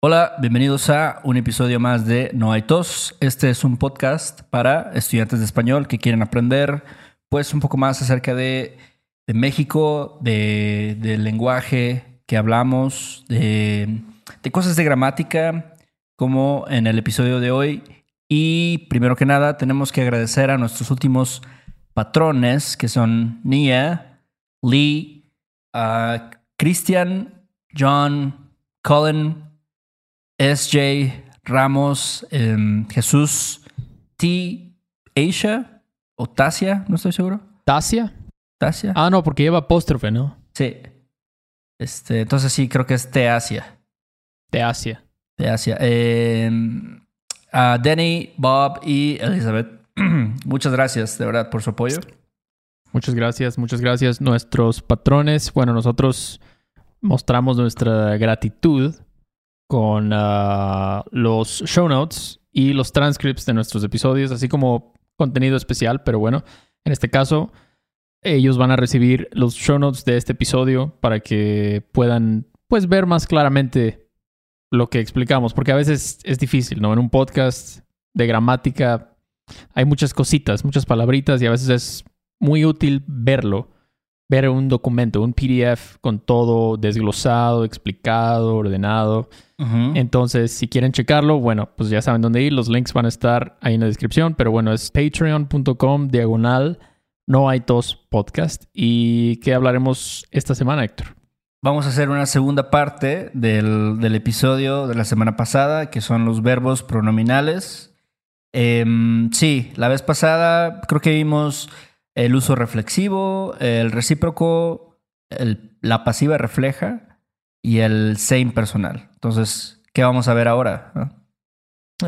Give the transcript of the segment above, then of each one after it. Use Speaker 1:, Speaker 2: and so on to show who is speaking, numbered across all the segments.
Speaker 1: Hola, bienvenidos a un episodio más de No hay tos. Este es un podcast para estudiantes de español que quieren aprender pues un poco más acerca de, México, de, del lenguaje que hablamos, de, de cosas de gramática, como en el episodio de hoy. Y primero que nada, tenemos que agradecer a nuestros últimos patrones, que son Nia, Lee, uh, Christian, John, Colin, SJ, Ramos, em, Jesús, T, Asia o Tasia, no estoy seguro.
Speaker 2: ¿Tasia?
Speaker 1: Tasia.
Speaker 2: Ah, no, porque lleva apóstrofe, ¿no?
Speaker 1: Sí. Este, entonces sí, creo que es T Asia.
Speaker 2: De Asia.
Speaker 1: De Asia. Em, a Denny, Bob y Elizabeth. Muchas gracias, de verdad, por su apoyo.
Speaker 2: Muchas gracias, muchas gracias. Nuestros patrones, bueno, nosotros mostramos nuestra gratitud con ah, los show notes y los transcripts de nuestros episodios, así como contenido especial, pero bueno, en este caso ellos van a recibir los show notes de este episodio para que puedan pues ver más claramente lo que explicamos, porque a veces es difícil, ¿no? En un podcast de gramática hay muchas cositas, muchas palabritas y a veces es muy útil verlo, ver un documento, un PDF con todo desglosado, explicado, ordenado. Entonces, si quieren checarlo, bueno, pues ya saben dónde ir. Los links van a estar ahí en la descripción. Pero bueno, es patreon.com diagonal no hay tos podcast. ¿Y qué hablaremos esta semana, Héctor?
Speaker 1: Vamos a hacer una segunda parte del, del episodio de la semana pasada, que son los verbos pronominales. Em, sí, la vez pasada creo que vimos el uso reflexivo, el recíproco, el- la pasiva refleja y el se impersonal. Entonces, ¿qué vamos a ver ahora? no?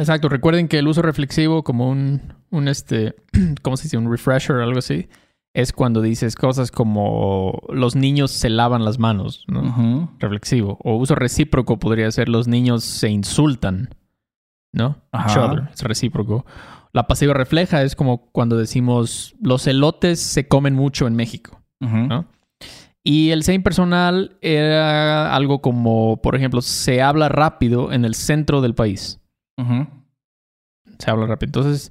Speaker 2: Exacto. Recuerden que el uso reflexivo, como un, un este, ¿cómo se dice? Un refresher o algo así, es cuando dices cosas como los niños se lavan las manos, ¿no? Reflexivo. O uso recíproco podría ser los niños se insultan, ¿no? Each
Speaker 1: Ajá.
Speaker 2: other, es recíproco. La pasiva refleja es como cuando decimos los elotes se comen mucho en México. ¿No? Y el se impersonal era algo como, por ejemplo, se habla rápido en el centro del país. Se habla rápido. Entonces,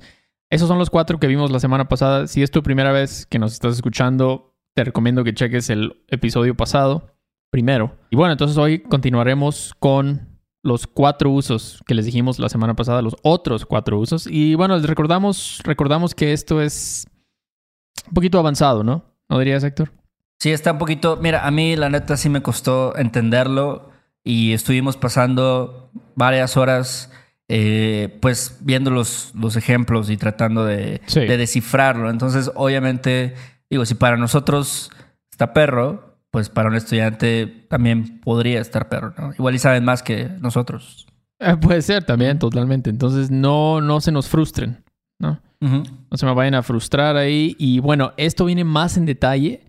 Speaker 2: esos son los cuatro que vimos la semana pasada. Si es tu primera vez que nos estás escuchando, te recomiendo que cheques el episodio pasado primero. Y bueno, entonces hoy continuaremos con los cuatro usos que les dijimos la semana pasada, los otros cuatro usos. Y bueno, les recordamos, recordamos que esto es un poquito avanzado, ¿no? ¿No dirías, Héctor?
Speaker 1: Sí, está un poquito. Mira, a mí la neta sí me costó entenderlo y estuvimos pasando varias horas, eh, pues viendo los, los ejemplos y tratando de,
Speaker 2: Sí.
Speaker 1: de descifrarlo. Entonces, obviamente, digo, si para nosotros está perro, pues para un estudiante también podría estar perro, ¿no? Igual y saben más que nosotros.
Speaker 2: Eh, puede ser también, totalmente. Entonces, no, no se nos frustren, ¿no? No se me vayan a frustrar ahí. Y bueno, esto viene más en detalle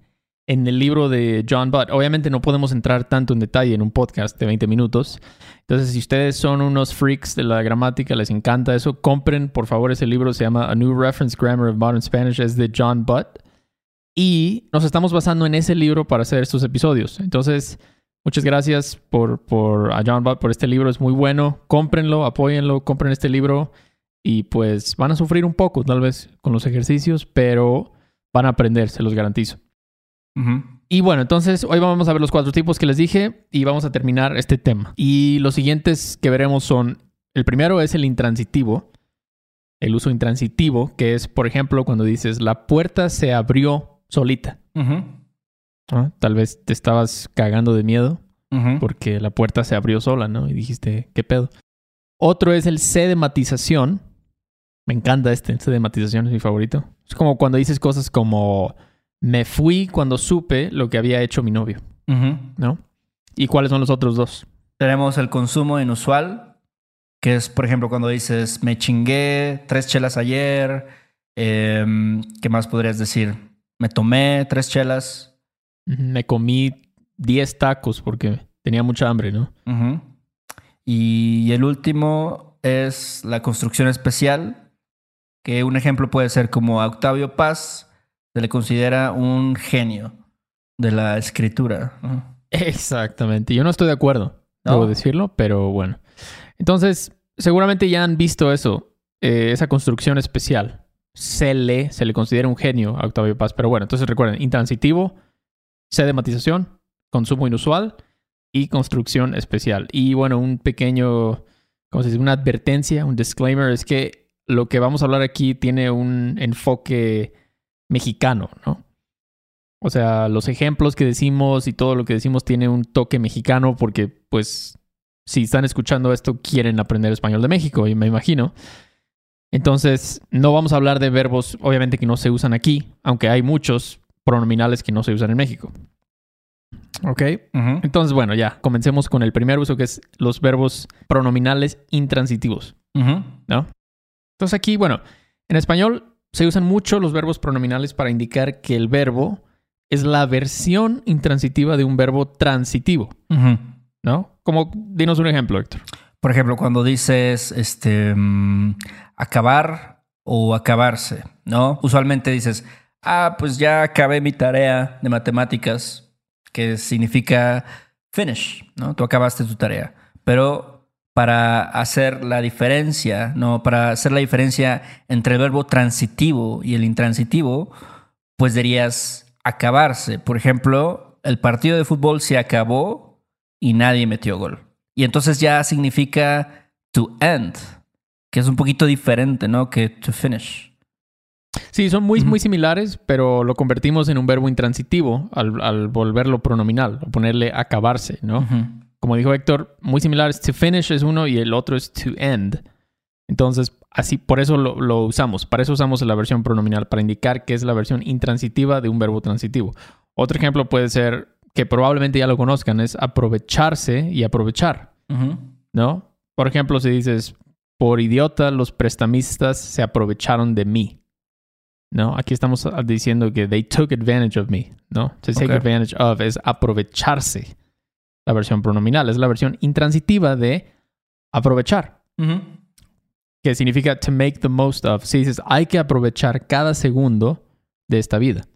Speaker 2: en el libro de John Butt. Obviamente no podemos entrar tanto en detalle en un podcast de 20 minutos. Entonces, si ustedes son unos freaks de la gramática, les encanta eso, compren por favor ese libro. Se llama A New Reference Grammar of Modern Spanish. Es de John Butt. Y nos estamos basando en ese libro para hacer estos episodios. Entonces, muchas gracias por, por a John por este libro. Es muy bueno. Cómprenlo, apóyenlo, compren este libro. Y pues van a sufrir un poco, tal vez, con los ejercicios, pero van a aprender, se los garantizo. Y bueno, entonces hoy vamos a ver los cuatro tipos que les dije y vamos a terminar este tema. Y los siguientes que veremos son, el primero es el intransitivo, el uso intransitivo, que es, por ejemplo, cuando dices, la puerta se abrió solita. ¿no? Tal vez te estabas cagando de miedo porque la puerta se abrió sola, ¿no? Y dijiste, ¿qué pedo? Otro es el C de matización. Me encanta este, C de matización es mi favorito. Es como cuando dices cosas como, me fui cuando supe lo que había hecho mi novio. ¿no? ¿Y cuáles son los otros dos?
Speaker 1: Tenemos el consumo inusual, que es, por ejemplo, cuando dices, me chingué tres chelas ayer. Em, ¿Qué más podrías decir? Me tomé tres chelas.
Speaker 2: Me comí 10 tacos porque tenía mucha hambre, ¿no?
Speaker 1: Y el último es la construcción especial, que un ejemplo puede ser como a Octavio Paz se le considera un genio de la escritura. ¿no?
Speaker 2: Exactamente. Yo no estoy de acuerdo.
Speaker 1: ¿no?
Speaker 2: debo decirlo, pero bueno. Entonces, seguramente ya han visto eso, eh, esa construcción especial. Se le, se le considera un genio a Octavio Paz, pero bueno, entonces recuerden, intransitivo, sedematización, consumo inusual y construcción especial. Y bueno, un pequeño, ¿cómo se dice? Una advertencia, un disclaimer, es que lo que vamos a hablar aquí tiene un enfoque mexicano, ¿no? O sea, los ejemplos que decimos y todo lo que decimos tiene un toque mexicano porque, pues, si están escuchando esto, quieren aprender español de México, y me imagino. Entonces, no vamos a hablar de verbos, obviamente, que no se usan aquí, aunque hay muchos pronominales que no se usan en México. ¿Ok? Entonces, bueno, ya, comencemos con el primer uso, que es los verbos pronominales intransitivos. ¿no? Entonces aquí, bueno, en español se usan mucho los verbos pronominales para indicar que el verbo es la versión intransitiva de un verbo transitivo. ¿no? Como, dinos un ejemplo, Héctor.
Speaker 1: Por ejemplo, cuando dices este mm, acabar o acabarse, ¿no? Usualmente dices, ah, pues ya acabé mi tarea de matemáticas, que significa finish, ¿no? Tú acabaste tu tarea. Pero para hacer la diferencia, ¿no? Para hacer la diferencia entre el verbo transitivo y el intransitivo, pues dirías acabarse. Por ejemplo, el partido de fútbol se acabó y nadie metió gol. Y entonces ya significa to end, que es un poquito diferente, ¿no? Que to finish.
Speaker 2: Sí, son muy, muy similares, pero lo convertimos en un verbo intransitivo al, al volverlo pronominal, o ponerle acabarse, ¿no? Como dijo Héctor, muy similares. To finish es uno y el otro es to end. Entonces, así, por eso lo, lo usamos. Para eso usamos la versión pronominal, para indicar que es la versión intransitiva de un verbo transitivo. Otro ejemplo puede ser, que probablemente ya lo conozcan, es aprovecharse y aprovechar. ¿no? Por ejemplo, si dices, por idiota, los prestamistas se aprovecharon de mí. ¿No? Aquí estamos diciendo que they took advantage of me, ¿no? To take advantage of es aprovecharse. La versión pronominal es la versión intransitiva de aprovechar,
Speaker 1: Ujú.
Speaker 2: que significa to make the most of. Si dices, hay que aprovechar cada segundo de esta vida.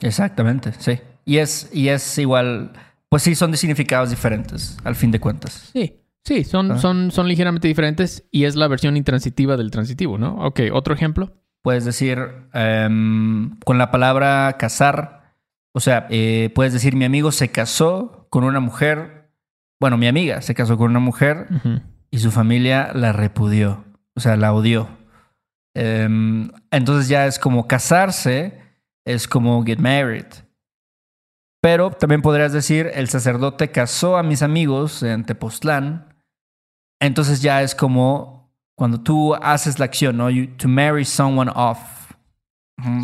Speaker 1: Exactamente, sí. Y es, y es igual, pues sí, son de significados diferentes, al fin de cuentas.
Speaker 2: Sí, sí, son,
Speaker 1: Ah.
Speaker 2: son, son ligeramente diferentes y es la versión intransitiva del transitivo, ¿no? Ok, otro ejemplo.
Speaker 1: Puedes decir em, con la palabra casar, o sea, eh, puedes decir mi amigo se casó con una mujer, bueno, mi amiga se casó con una mujer y su familia la repudió, o sea, la odió. Em, entonces ya es como casarse, es como get married. Pero también podrías decir, el sacerdote casó a mis amigos en Tepoztlán. Entonces ya es como cuando tú haces la acción, ¿no? You- to marry someone off.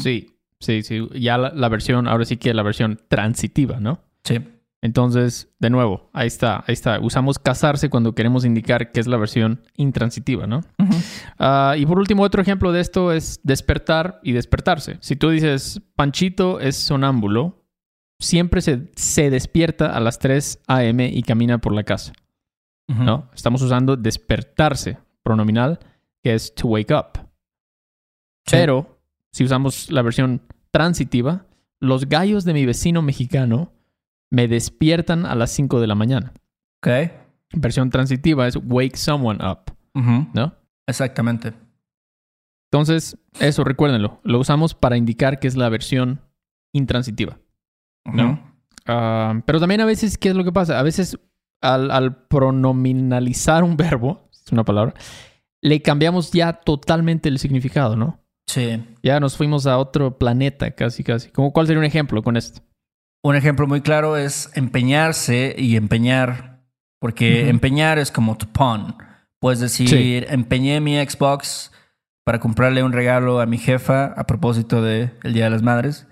Speaker 2: Sí, sí, sí. Ya la, la versión, ahora sí que la versión transitiva, ¿no?
Speaker 1: Sí.
Speaker 2: Entonces, de nuevo, ahí está, ahí está. Usamos casarse cuando queremos indicar que es la versión intransitiva, ¿no? Ah, y por último, otro ejemplo de esto es despertar y despertarse. Si tú dices, Panchito es sonámbulo, siempre se, se despierta a las 3 a.m. y camina por la casa. ¿no? Estamos usando despertarse, pronominal, que es to wake up.
Speaker 1: Sí.
Speaker 2: Pero, si usamos la versión transitiva, los gallos de mi vecino mexicano me despiertan a las 5 de la mañana.
Speaker 1: Ok.
Speaker 2: Versión transitiva es wake someone up. ¿no?
Speaker 1: Exactamente.
Speaker 2: Entonces, eso recuérdenlo. Lo usamos para indicar que es la versión intransitiva. No. Ah, pero también a veces, ¿qué es lo que pasa? A veces, al, al pronominalizar un verbo, es una palabra, le cambiamos ya totalmente el significado, ¿no?
Speaker 1: Sí.
Speaker 2: Ya nos fuimos a otro planeta, casi, casi. ¿Cómo, ¿Cuál sería un ejemplo con esto?
Speaker 1: Un ejemplo muy claro es empeñarse y empeñar, porque empeñar es como to pawn. Puedes decir,
Speaker 2: Sí.
Speaker 1: empeñé mi Xbox para comprarle un regalo a mi jefa a propósito del Día de las Madres.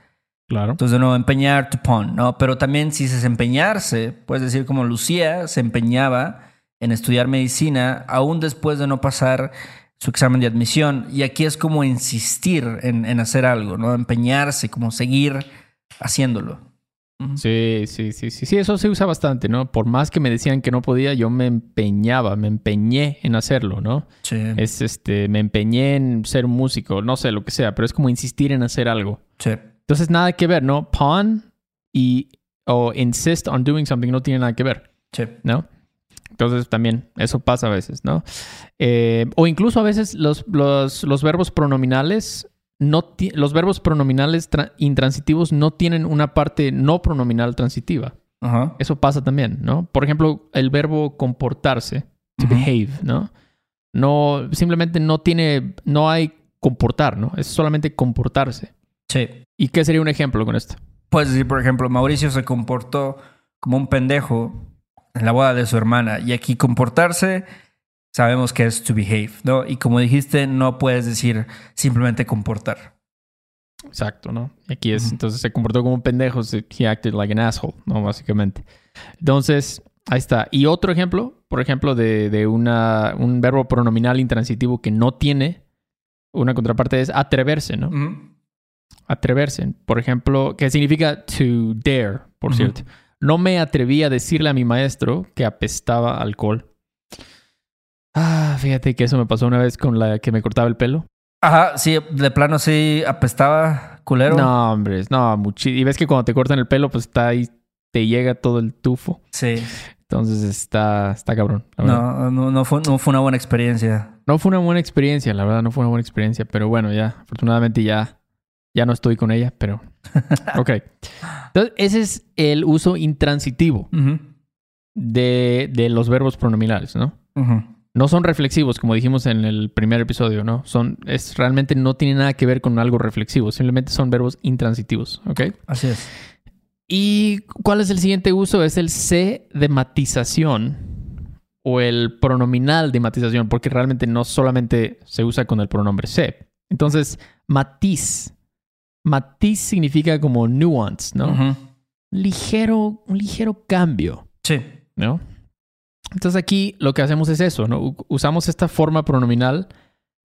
Speaker 2: Claro.
Speaker 1: Entonces, no, empeñar to pawn, ¿no? Pero también si es empeñarse, puedes decir como Lucía se empeñaba en estudiar medicina aún después de no pasar su examen de admisión. Y aquí es como insistir en, en hacer algo, ¿no? Empeñarse, como seguir haciéndolo.
Speaker 2: Sí, sí, sí, sí, sí, eso se usa bastante, ¿no? Por más que me decían que no podía, yo me empeñaba, me empeñé en hacerlo, ¿no?
Speaker 1: Sí.
Speaker 2: Es este, me empeñé en ser músico, no sé, lo que sea, pero es como insistir en hacer algo.
Speaker 1: Sí.
Speaker 2: Entonces, nada que ver, ¿no? Pawn y o insist on doing something no tiene nada que ver,
Speaker 1: Sí.
Speaker 2: ¿no? Entonces también eso pasa a veces, ¿no? Eh, o incluso a veces los, los, los verbos pronominales no los verbos pronominales tra- intransitivos no tienen una parte no pronominal transitiva. Eso pasa también, ¿no? Por ejemplo, el verbo comportarse, to behave, ¿no? No, simplemente no tiene, no hay comportar, ¿no? Es solamente comportarse.
Speaker 1: Sí.
Speaker 2: ¿Y qué sería un ejemplo con esto?
Speaker 1: Puedes decir, por ejemplo, Mauricio se comportó como un pendejo en la boda de su hermana. Y aquí comportarse, sabemos que es to behave, ¿no? Y como dijiste, no puedes decir simplemente comportar.
Speaker 2: Exacto, ¿no? Aquí es, entonces se comportó como un pendejo, he acted like an asshole, ¿no? Básicamente. Entonces, ahí está. Y otro ejemplo, por ejemplo, de, de una, un verbo pronominal intransitivo que no tiene una contraparte es atreverse, ¿no?
Speaker 1: Ujú.
Speaker 2: Atreverse. Por ejemplo, que significa to dare, por cierto. No me atreví a decirle a mi maestro que apestaba alcohol. Ah, fíjate que eso me pasó una vez con la que me cortaba el pelo.
Speaker 1: Ajá, sí, de plano sí apestaba culero.
Speaker 2: No, hombre, no, muchísimo. Y ves que cuando te cortan el pelo, pues está ahí, te llega todo el tufo.
Speaker 1: Sí.
Speaker 2: Entonces está, está cabrón. la.
Speaker 1: No, no, no fue, no fue una buena experiencia.
Speaker 2: No fue una buena experiencia, la verdad, no fue una buena experiencia. Pero bueno, ya, afortunadamente ya, ya no estoy con ella, pero. Ok. Entonces, ese es el uso intransitivo de, de los verbos pronominales, ¿no? No son reflexivos, como dijimos en el primer episodio, ¿no? Son, es realmente no tiene nada que ver con algo reflexivo, simplemente son verbos intransitivos, ¿ok?
Speaker 1: Así es.
Speaker 2: ¿Y cuál es el siguiente uso? Es el C de matización o el pronominal de matización, porque realmente no solamente se usa con el pronombre C. Entonces, matiz. Matiz significa como nuance, ¿no? Ligero, un ligero cambio,
Speaker 1: Sí.
Speaker 2: ¿no? Entonces aquí lo que hacemos es eso, ¿no? Usamos esta forma pronominal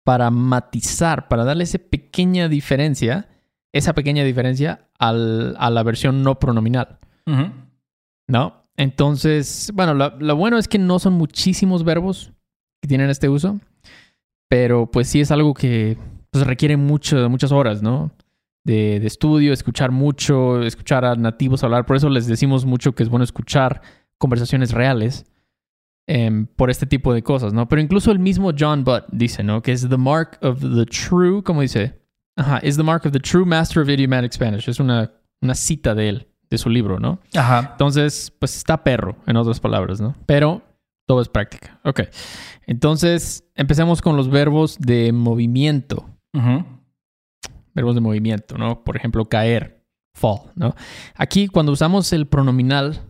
Speaker 2: para matizar, para darle esa pequeña diferencia, esa pequeña diferencia al- a la versión no pronominal. ¿No? Entonces, bueno, lo, lo bueno es que no son muchísimos verbos que tienen este uso, pero pues sí es algo que pues, requiere mucho, muchas horas, ¿no? De, de estudio, escuchar mucho, escuchar a nativos hablar. Por eso les decimos mucho que es bueno escuchar conversaciones reales em, por este tipo de cosas, ¿no? Pero incluso el mismo John Butt dice, ¿no? Que es the mark of the true, ¿cómo dice? Ajá, is the mark of the true master of idiomatic Spanish. Es una, una cita de él, de su libro, ¿no?
Speaker 1: Ajá.
Speaker 2: Entonces, pues está perro, en otras palabras, ¿no? Pero todo es práctica. Ok. Entonces, empecemos con los verbos de movimiento.
Speaker 1: Ujú.
Speaker 2: Verbos de movimiento, ¿no? Por ejemplo, caer, fall, ¿no? Aquí, cuando usamos el pronominal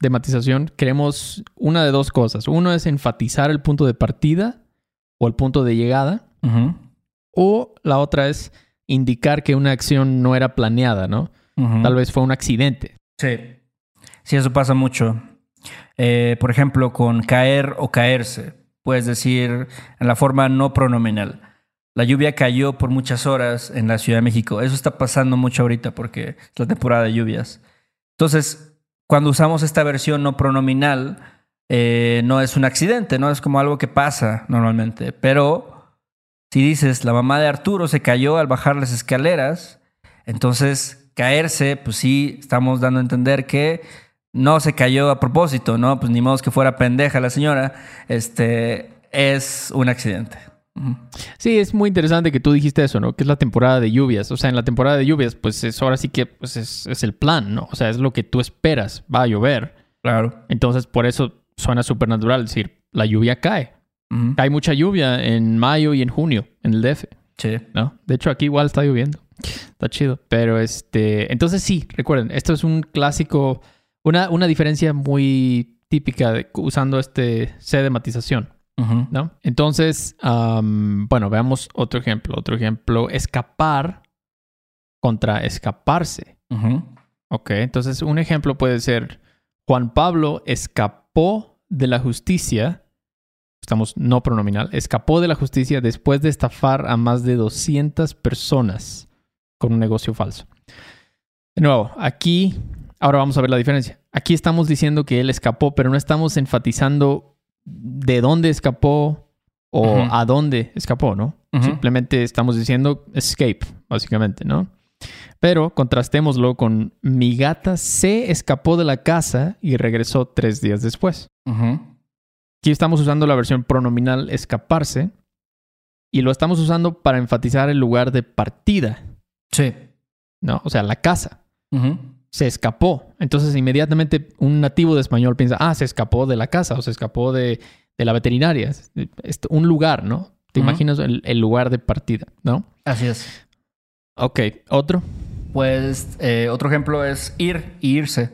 Speaker 2: de matización, queremos una de dos cosas. Uno es enfatizar el punto de partida o el punto de llegada. O la otra es indicar que una acción no era planeada, ¿no? Tal vez fue un accidente.
Speaker 1: Sí. Sí, eso pasa mucho. Eh, por ejemplo, con caer o caerse. Puedes decir en la forma no pronominal. La lluvia cayó por muchas horas en la Ciudad de México. Eso está pasando mucho ahorita porque es la temporada de lluvias. Entonces, cuando usamos esta versión no pronominal, eh, no es un accidente, no es como algo que pasa normalmente. Pero si dices la mamá de Arturo se cayó al bajar las escaleras, entonces caerse, pues sí, estamos dando a entender que no se cayó a propósito, ¿no? Pues ni modo que fuera pendeja la señora. Este es un accidente.
Speaker 2: Sí, es muy interesante que tú dijiste eso, ¿no? Que es la temporada de lluvias. O sea, en la temporada de lluvias, pues es ahora sí que pues es, es el plan, ¿no? O sea, es lo que tú esperas. Va a llover.
Speaker 1: Claro.
Speaker 2: Entonces, por eso suena súper natural decir, la lluvia cae.
Speaker 1: Ujú.
Speaker 2: Hay mucha lluvia en mayo y en junio en el DF,
Speaker 1: Sí.
Speaker 2: ¿no? De hecho, aquí igual está lloviendo. Está chido. Pero este, entonces sí, recuerden, esto es un clásico, una, una diferencia muy típica de, usando este C de matización. ¿No? Entonces, bueno, veamos otro ejemplo. Otro ejemplo, escapar contra escaparse.
Speaker 1: Ujú.
Speaker 2: Ok, entonces un ejemplo puede ser, Juan Pablo escapó de la justicia, estamos no pronominal, escapó de la justicia después de estafar a más de 200 personas con un negocio falso. De nuevo, aquí, ahora vamos a ver la diferencia. Aquí estamos diciendo que él escapó, pero no estamos enfatizando de dónde escapó o a dónde escapó, ¿no? Simplemente estamos diciendo escape, básicamente, ¿no? Pero contrastémoslo con mi gata se escapó de la casa y regresó tres días después. Aquí estamos usando la versión pronominal escaparse y lo estamos usando para enfatizar el lugar de partida,
Speaker 1: Sí.
Speaker 2: ¿no? O sea, la casa.
Speaker 1: Ujú.
Speaker 2: Se escapó. Entonces, inmediatamente un nativo de español piensa, ah, se escapó de la casa o se escapó de, de la veterinaria. Es- un lugar, ¿no? Te imaginas el, el lugar de partida, ¿no?
Speaker 1: Así es.
Speaker 2: Ok, otro.
Speaker 1: Pues eh, otro ejemplo es ir y irse.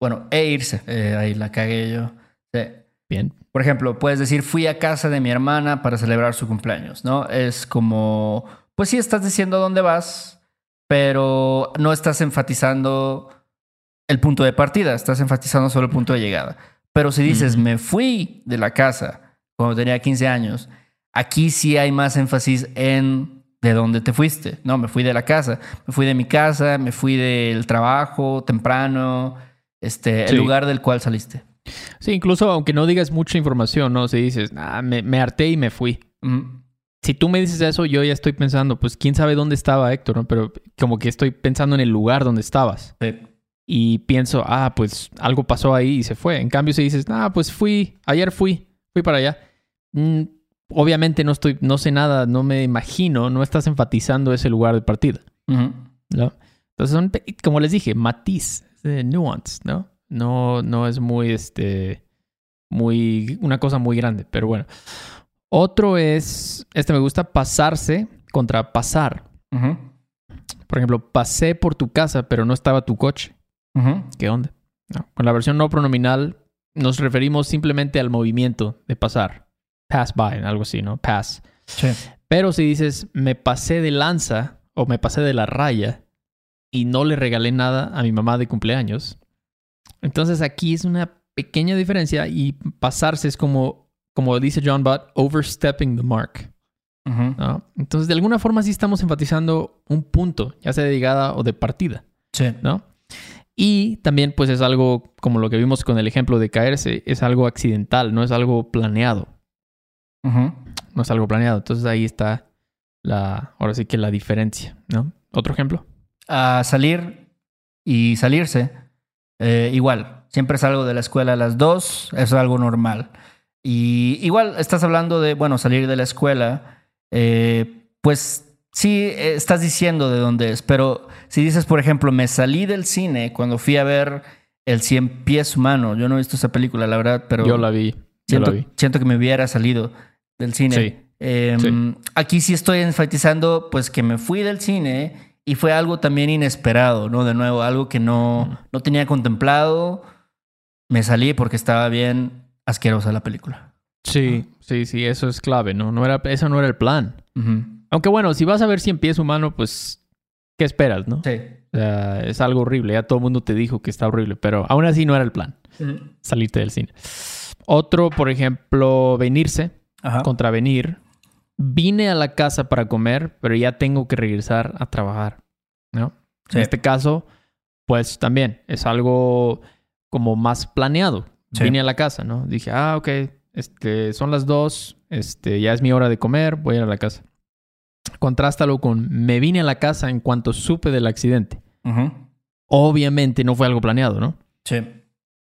Speaker 1: Bueno, e irse. Eh, ahí la cagué yo. Sí.
Speaker 2: Bien.
Speaker 1: Por ejemplo, puedes decir fui a casa de mi hermana para celebrar su cumpleaños, ¿no? Es como, pues sí estás diciendo dónde vas, pero no estás enfatizando el punto de partida, estás enfatizando solo el punto de llegada. Pero si dices me fui de la casa cuando tenía 15 años, aquí sí hay más énfasis en de dónde te fuiste. No, me fui de la casa, me fui de mi casa, me fui del trabajo temprano, este, el lugar del cual saliste.
Speaker 2: Sí, incluso aunque no digas mucha información, ¿no? Si dices, ah, me, me harté y me fui. Si tú me dices eso, yo ya estoy pensando, pues quién sabe dónde estaba Héctor, ¿no? Pero como que estoy pensando en el lugar donde estabas.
Speaker 1: Sí.
Speaker 2: Y pienso, ah, pues algo pasó ahí y se fue. En cambio, si dices, ah, pues fui, ayer fui, fui para allá. Mm, obviamente no estoy, no sé nada, no me imagino, no estás enfatizando ese lugar de partida. ¿no? Entonces son, como les dije, matiz, eh, nuance, ¿no? No, no es muy, este, muy, una cosa muy grande, pero bueno. Otro es, este me gusta, pasarse contra pasar.
Speaker 1: Ujú.
Speaker 2: Por ejemplo, pasé por tu casa, pero no estaba tu coche. ¿Qué onda? No. Con la versión no pronominal nos referimos simplemente al movimiento de pasar. Pass by, algo así, ¿no? Pass.
Speaker 1: Sí.
Speaker 2: Pero si dices me pasé de lanza o me pasé de la raya y no le regalé nada a mi mamá de cumpleaños, entonces aquí es una pequeña diferencia y pasarse es como, como dice John Butt, overstepping the mark. Entonces, de alguna forma sí estamos enfatizando un punto, ya sea de llegada o de partida.
Speaker 1: Sí.
Speaker 2: ¿no? Y también, pues es algo, como lo que vimos con el ejemplo de caerse, es algo accidental, no es algo planeado. No es algo planeado. Entonces ahí está la, ahora sí que la diferencia, ¿no? Otro ejemplo.
Speaker 1: A salir y salirse, eh, igual. Siempre salgo de la escuela a las dos, es algo normal. Y igual estás hablando de, bueno, salir de la escuela, eh, pues sí, estás diciendo de dónde es, pero si dices, por ejemplo, me salí del cine cuando fui a ver El Cien Pies Humano, yo no he visto esa película, la verdad, pero...
Speaker 2: Yo la vi. Yo
Speaker 1: Siento,
Speaker 2: la vi.
Speaker 1: siento que me hubiera salido del cine.
Speaker 2: Sí.
Speaker 1: Eh,
Speaker 2: Sí.
Speaker 1: Aquí sí estoy enfatizando pues que me fui del cine y fue algo también inesperado, ¿no? De nuevo, algo que no, no tenía contemplado. Me salí porque estaba bien asquerosa la película.
Speaker 2: Sí, sí, sí, eso es clave, ¿no? no era, eso no era el plan. Aunque bueno, si vas a ver 100 pies humano, pues, ¿qué esperas, no?
Speaker 1: Sí.
Speaker 2: O sea, es algo horrible. Ya todo el mundo te dijo que está horrible, pero aún así no era el plan, salirte del cine. Otro, por ejemplo, venirse.
Speaker 1: Ajá.
Speaker 2: contravenir. Vine a la casa para comer, pero ya tengo que regresar a trabajar, ¿no?
Speaker 1: Sí.
Speaker 2: En este caso, pues también es algo como más planeado.
Speaker 1: Sí.
Speaker 2: Vine a la casa, ¿no? Dije, ah, ok, este, son las dos, este, ya es mi hora de comer, voy a ir a la casa. Contrástalo con me vine a la casa en cuanto supe del accidente. Obviamente no fue algo planeado, ¿no?
Speaker 1: Sí.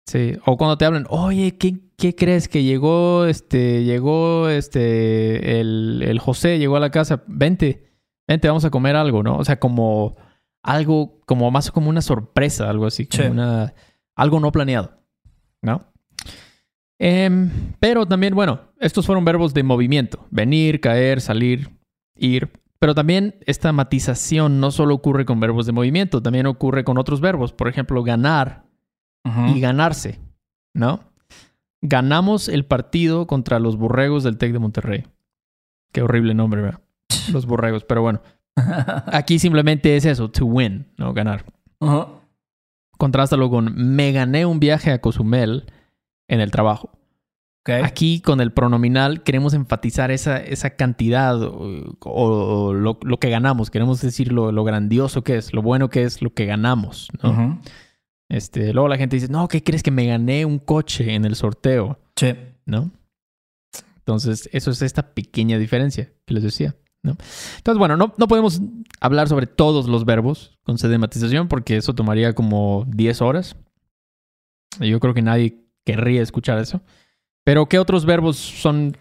Speaker 2: Sí, o cuando te hablan, oye, ¿qué, qué crees? Que llegó, este, llegó, este, el, el José llegó a la casa, vente, vente, vamos a comer algo, ¿no? O sea, como algo, como más como una sorpresa, algo así, como
Speaker 1: Sí.
Speaker 2: una, algo no planeado, ¿no? Em, pero también, bueno, estos fueron verbos de movimiento, venir, caer, salir, ir. Pero también esta matización no solo ocurre con verbos de movimiento, también ocurre con otros verbos. Por ejemplo, ganar y ganarse, ¿no? Ganamos el partido contra los borregos del Tec de Monterrey. Qué horrible nombre, ¿verdad? Los borregos, pero bueno. Aquí simplemente es eso, to win, ¿no? Ganar. Contrástalo con me gané un viaje a Cozumel en el trabajo. Aquí con el pronominal queremos enfatizar esa, esa cantidad o, o lo, lo que ganamos. Queremos decir lo, lo grandioso que es, lo bueno que es lo que ganamos. Este, luego la gente dice, no, ¿qué crees que me gané un coche en el sorteo?
Speaker 1: Sí.
Speaker 2: ¿No? Entonces, eso es esta pequeña diferencia que les decía, ¿no? Entonces, bueno, no, no podemos hablar sobre todos los verbos con sedematización porque eso tomaría como 10 horas. Y yo creo que nadie querría escuchar eso. Pero, ¿qué otros verbos son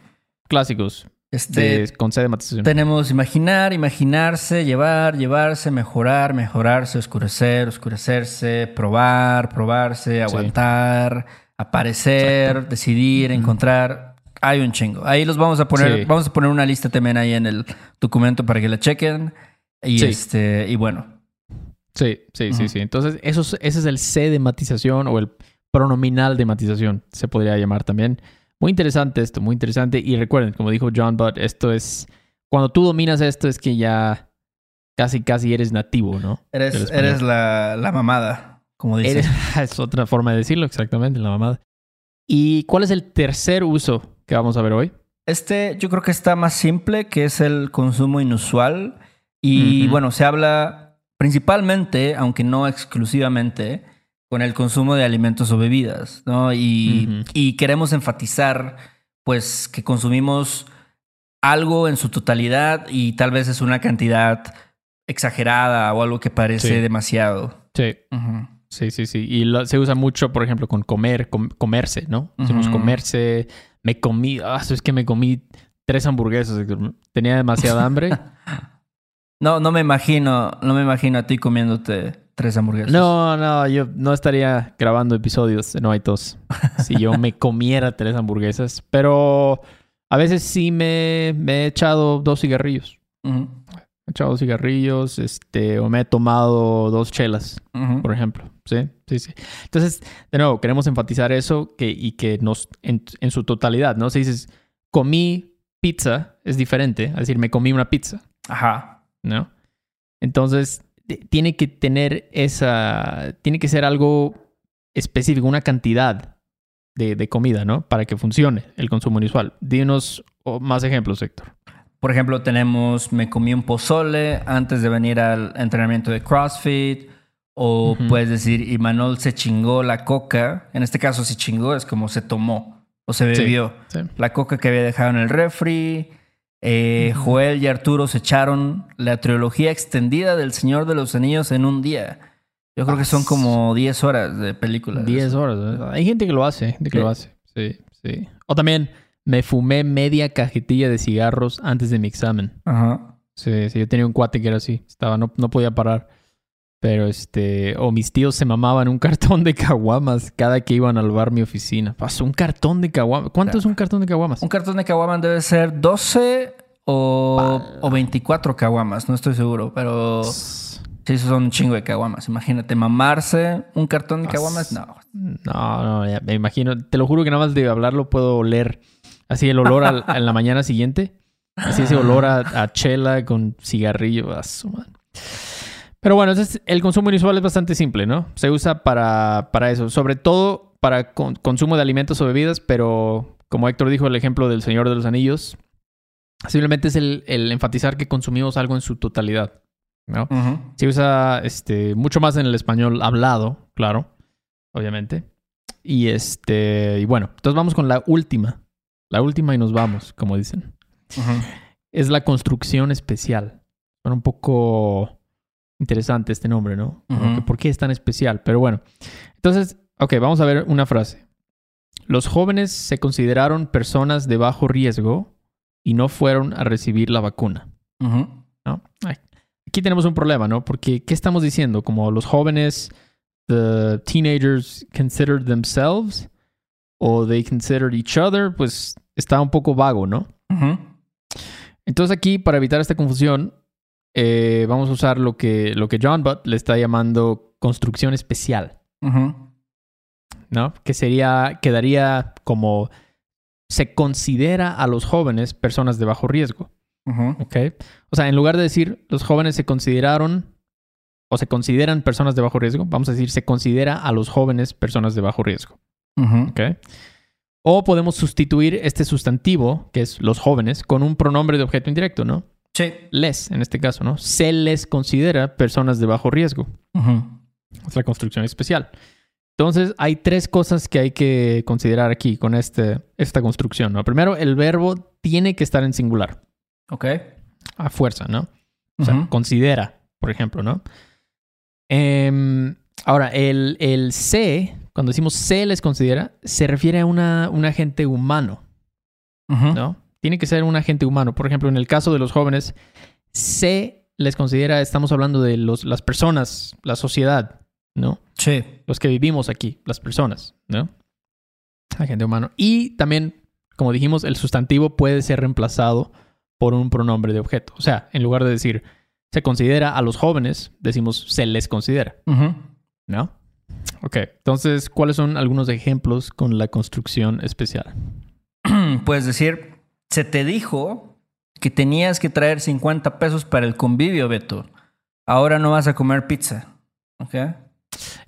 Speaker 2: clásicos
Speaker 1: Este,
Speaker 2: de, con C de matización?
Speaker 1: tenemos imaginar, imaginarse, llevar, llevarse, mejorar, mejorarse, oscurecer, oscurecerse, probar, probarse, aguantar, aparecer, decidir, encontrar. Hay un chingo. Ahí los vamos a poner,
Speaker 2: Sí.
Speaker 1: vamos a poner una lista también ahí en el documento para que la chequen. Y
Speaker 2: Sí.
Speaker 1: este, y bueno.
Speaker 2: Sí, sí, sí, sí. Entonces, eso es- ese es el C de matización o el pronominal de matización, se podría llamar también. Muy interesante esto, muy interesante. Y recuerden, como dijo John Butt, esto es... Cuando tú dominas esto es que ya casi, casi eres nativo, ¿no?
Speaker 1: Eres, eres la, la mamada, como dicen.
Speaker 2: Eres- es otra forma de decirlo, exactamente, la mamada. ¿Y cuál es el tercer uso que vamos a ver hoy?
Speaker 1: Este yo creo que está más simple, que es el consumo inusual. Y bueno, se habla principalmente, aunque no exclusivamente, con el consumo de alimentos o bebidas, ¿no? Y, queremos enfatizar, pues, que consumimos algo en su totalidad y tal vez es una cantidad exagerada o algo que parece
Speaker 2: Sí.
Speaker 1: demasiado.
Speaker 2: Sí,
Speaker 1: Ujú.
Speaker 2: Sí, sí, sí. Y lo- se usa mucho, por ejemplo, con comer, com- comerse, ¿no? Decimos comerse, me comí, ah, es que me comí tres hamburguesas, tenía demasiada hambre.
Speaker 1: No, no me imagino, no me imagino a ti comiéndote tres hamburguesas.
Speaker 2: No, no, yo no estaría grabando episodios de No hay tos si yo me comiera tres hamburguesas, pero a veces sí me, me he echado dos cigarrillos. He echado cigarrillos, este, o me he tomado dos chelas, por ejemplo. Sí, sí, sí. Entonces, de nuevo, queremos enfatizar eso que, y que nos, en, en su totalidad, ¿no? Si dices, comí pizza, es diferente a decir, me comí una pizza.
Speaker 1: Ajá.
Speaker 2: ¿no? Entonces, tiene que tener esa, tiene que ser algo específico, una cantidad de, de comida, ¿no? Para que funcione el consumo inusual. Dinos más ejemplos, Héctor.
Speaker 1: Por ejemplo, tenemos me comí un pozole antes de venir al entrenamiento de CrossFit. O puedes decir, y Manuel se chingó la coca. En este caso, se chingó, es como se tomó o se bebió.
Speaker 2: Sí.
Speaker 1: La coca que había dejado en el refri. Eh. Joel y Arturo se echaron la trilogía extendida del Señor de los Anillos en un día. Yo creo que son como 10 horas de película.
Speaker 2: 10 horas. ¿eh? Hay gente que lo hace, gente que
Speaker 1: Sí.
Speaker 2: lo hace. Sí, sí. O también me fumé media cajetilla de cigarros antes de mi examen.
Speaker 1: Ajá.
Speaker 2: Sí, sí, yo tenía un cuate que era así. Estaba, no, no podía parar. Pero este, o mis tíos se mamaban un cartón de caguamas cada que iban al bar mi oficina. Pasó un cartón de caguamas. ¿Cuánto es un cartón de caguamas?
Speaker 1: Un cartón de caguamas debe ser 12 o, o 24 caguamas, no estoy seguro, pero sí, esos son un chingo de caguamas. Imagínate, mamarse un cartón de caguamas, no.
Speaker 2: No, no, ya me imagino. Te lo juro que nada más de hablarlo puedo oler. Así el olor al- en la mañana siguiente. Así ese olor a, a chela con cigarrillo. a. Pero bueno, ese es- el consumo inusual es bastante simple, ¿no? Se usa para, para eso. Sobre todo para con- consumo de alimentos o bebidas, pero como Héctor dijo, el ejemplo del Señor de los Anillos, simplemente es el, el enfatizar que consumimos algo en su totalidad, ¿no? Se usa este, mucho más en el español hablado, claro, obviamente. Y este, y bueno, entonces vamos con la última. La última y nos vamos, como dicen. Es la construcción especial. Suena un poco interesante este nombre, ¿no? ¿Por qué es tan especial? Pero bueno. Entonces, ok, vamos a ver una frase. Los jóvenes se consideraron personas de bajo riesgo y no fueron a recibir la vacuna. ¿no? Aquí tenemos un problema, ¿no? Porque, ¿qué estamos diciendo? Como los jóvenes, the teenagers considered themselves o they considered each other, pues está un poco vago, ¿no? Entonces aquí, para evitar esta confusión, eh, vamos a usar lo que, lo que John Butt le está llamando construcción especial. ¿no? Que sería, quedaría como se considera a los jóvenes personas de bajo riesgo. ¿Ok? O sea, en lugar de decir los jóvenes se consideraron o se consideran personas de bajo riesgo, vamos a decir se considera a los jóvenes personas de bajo riesgo.
Speaker 1: Ujú.
Speaker 2: ¿Ok? O podemos sustituir este sustantivo, que es los jóvenes, con un pronombre de objeto indirecto, ¿no?
Speaker 1: Sí.
Speaker 2: Les, en este caso, ¿no? Se les considera personas de bajo riesgo. Es la construcción especial. Entonces, hay tres cosas que hay que considerar aquí con este, esta construcción, ¿no? Primero, el verbo tiene que estar en singular,
Speaker 1: Ok.
Speaker 2: a fuerza, ¿no? O sea, considera, por ejemplo, ¿no? Em, ahora, el, el se cuando decimos se les considera, se refiere a una, un agente humano. ¿no? Tiene que ser un agente humano. Por ejemplo, en el caso de los jóvenes, se les considera, estamos hablando de los, las personas, la sociedad, ¿no?
Speaker 1: Sí.
Speaker 2: Los que vivimos aquí, las personas, ¿no? Agente humano. Y también, como dijimos, el sustantivo puede ser reemplazado por un pronombre de objeto. O sea, en lugar de decir se considera a los jóvenes, decimos se les considera,
Speaker 1: Ujú.
Speaker 2: ¿no? Ok, entonces, ¿cuáles son algunos ejemplos con la construcción especial?
Speaker 1: Puedes decir, se te dijo que tenías que traer 50 pesos para el convivio, Beto. Ahora no vas a comer pizza. ¿Ok?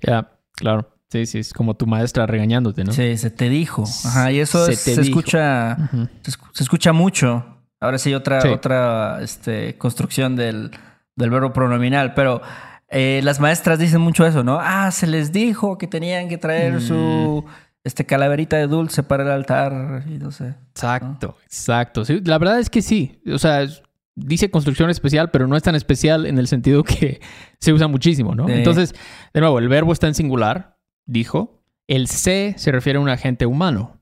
Speaker 2: Ya, claro. Sí, sí, es como tu maestra regañándote, ¿no?
Speaker 1: Sí, se te dijo. Ajá, y eso
Speaker 2: Se
Speaker 1: es- escucha se, escu- se escucha mucho. Ahora sí, otra,
Speaker 2: Sí.
Speaker 1: otra este, construcción del, del verbo pronominal. Pero eh, las maestras dicen mucho eso, ¿no? Ah, se les dijo que tenían que traer
Speaker 2: Mm.
Speaker 1: su este, calaverita de dulce para el altar. Y no sé.
Speaker 2: Exacto, exacto. Sí, la verdad es que sí. O sea, dice construcción especial, pero no es tan especial en el sentido que se usa muchísimo, ¿no?
Speaker 1: Sí.
Speaker 2: Entonces, de nuevo, el verbo está en singular, dijo. El se se refiere a un agente humano.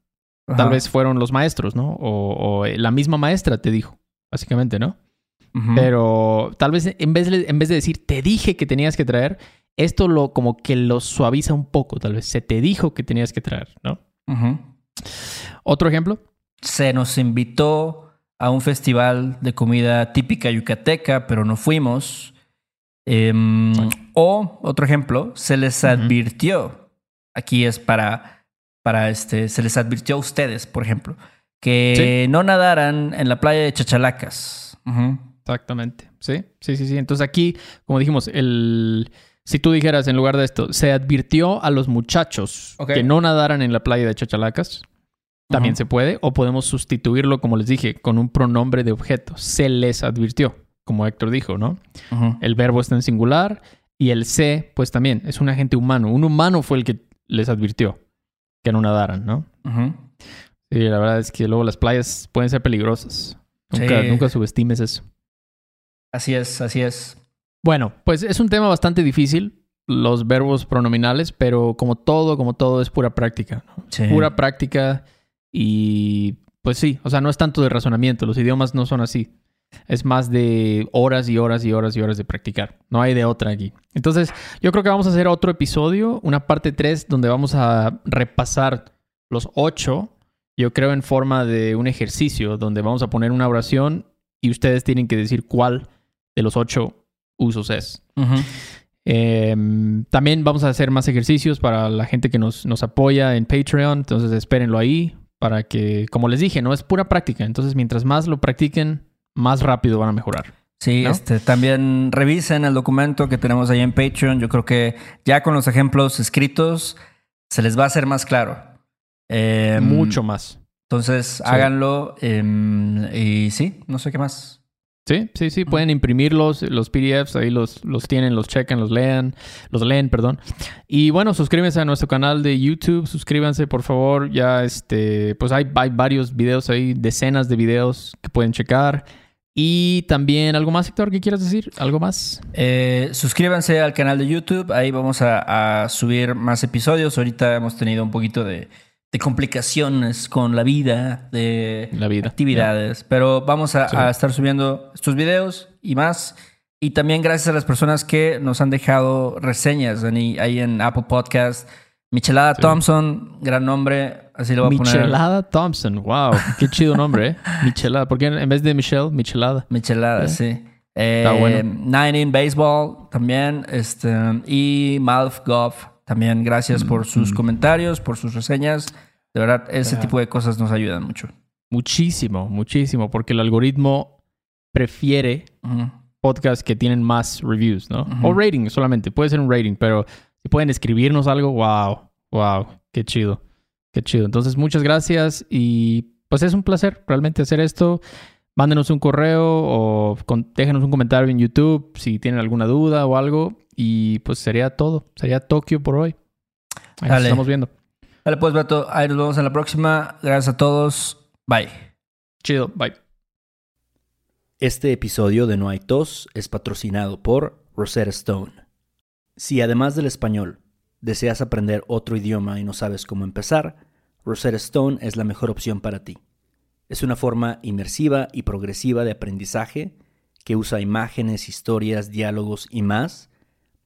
Speaker 2: Tal vez fueron los maestros, ¿no? O, o la misma maestra te dijo, básicamente, ¿no? Pero tal vez en vez, de, en vez de decir te dije que tenías que traer, esto lo como que lo suaviza un poco, tal vez. Se te dijo que tenías que traer, ¿no? Otro ejemplo.
Speaker 1: Se nos invitó a un festival de comida típica yucateca, pero no fuimos. Em, o, otro ejemplo, se les advirtió. Aquí es para, para este, se les advirtió a ustedes, por ejemplo, que no nadaran en la playa de Chachalacas. Ujú.
Speaker 2: Exactamente. Sí, sí, sí, sí. Entonces aquí, como dijimos, el si tú dijeras en lugar de esto, se advirtió a los muchachos que no nadaran en la playa de Chachalacas, también se puede, o podemos sustituirlo, como les dije, con un pronombre de objeto. Se les advirtió, como Héctor dijo, ¿no? El verbo está en singular y el se, pues también, es un agente humano. Un humano fue el que les advirtió que no nadaran, ¿no?
Speaker 1: Ujú.
Speaker 2: Sí, la verdad es que luego las playas pueden ser peligrosas. Nunca,
Speaker 1: Sí.
Speaker 2: nunca subestimes eso.
Speaker 1: Así es, así es.
Speaker 2: Bueno, pues es un tema bastante difícil, los verbos pronominales, pero como todo, como todo, es pura práctica. ¿no?
Speaker 1: Sí.
Speaker 2: Pura práctica y pues sí, o sea, no es tanto de razonamiento, los idiomas no son así. Es más de horas y horas y horas y horas de practicar. No hay de otra aquí. Entonces, yo creo que vamos a hacer otro episodio, una parte 3, donde vamos a repasar los ocho, yo creo en forma de un ejercicio, donde vamos a poner una oración y ustedes tienen que decir cuál de los ocho usos es. Eh, también vamos a hacer más ejercicios para la gente que nos, nos apoya en Patreon. Entonces espérenlo ahí para que, como les dije, no es pura práctica. Entonces mientras más lo practiquen, más rápido van a mejorar.
Speaker 1: Sí,
Speaker 2: ¿No?
Speaker 1: este, también revisen el documento que tenemos ahí en Patreon. Yo creo que ya con los ejemplos escritos se les va a hacer más claro. Em,
Speaker 2: Mucho más.
Speaker 1: Entonces háganlo em, y sí, no sé qué más.
Speaker 2: Sí, sí, sí. Pueden imprimirlos, los PDFs, ahí los, los tienen, los checan, los lean, los leen, perdón. Y bueno, suscríbanse a nuestro canal de YouTube, suscríbanse por favor. Ya este, pues hay, hay varios videos ahí, decenas de videos que pueden checar. Y también, ¿algo más, Héctor, que quieras decir? ¿Algo más?
Speaker 1: Eh, suscríbanse al canal de YouTube, ahí vamos a, a subir más episodios. Ahorita hemos tenido un poquito de, de complicaciones con la vida, de
Speaker 2: La vida.
Speaker 1: actividades, pero vamos a,
Speaker 2: Sí.
Speaker 1: a estar subiendo estos videos y más. Y también gracias a las personas que nos han dejado reseñas ahí, ahí en Apple Podcast. Michelada
Speaker 2: Sí.
Speaker 1: Thompson, gran nombre, así lo voy a poner.
Speaker 2: Michelada Thompson. Wow, qué chido nombre, ¿eh? Michelada. ¿Por qué en vez de Michelle, Michelada?
Speaker 1: Michelada,
Speaker 2: Eh.
Speaker 1: sí. Eh,
Speaker 2: Está bueno.
Speaker 1: Nine in Baseball también. Este, y Malf Goff también. Gracias por sus
Speaker 2: Mm.
Speaker 1: comentarios, por sus reseñas. De verdad, ese tipo de cosas nos ayudan mucho.
Speaker 2: Muchísimo, muchísimo, porque el algoritmo prefiere podcasts que tienen más reviews, ¿no? O rating solamente, puede ser un rating, pero si pueden escribirnos algo, wow, wow, qué chido, qué chido. Entonces, muchas gracias y pues es un placer realmente hacer esto. Mándenos un correo o con- déjenos un comentario en YouTube si tienen alguna duda o algo. Y pues sería todo, sería Tokio por hoy. Ahí nos estamos viendo.
Speaker 1: Dale pues, Beto. Ahí nos vemos en la próxima. Gracias a todos. Bye.
Speaker 2: Chido, bye.
Speaker 1: Este episodio de No hay tos es patrocinado por Rosetta Stone. Si además del español ¿Deseas aprender otro idioma y no sabes cómo empezar? Rosetta Stone es la mejor opción para ti. Es una forma inmersiva y progresiva de aprendizaje que usa imágenes, historias, diálogos y más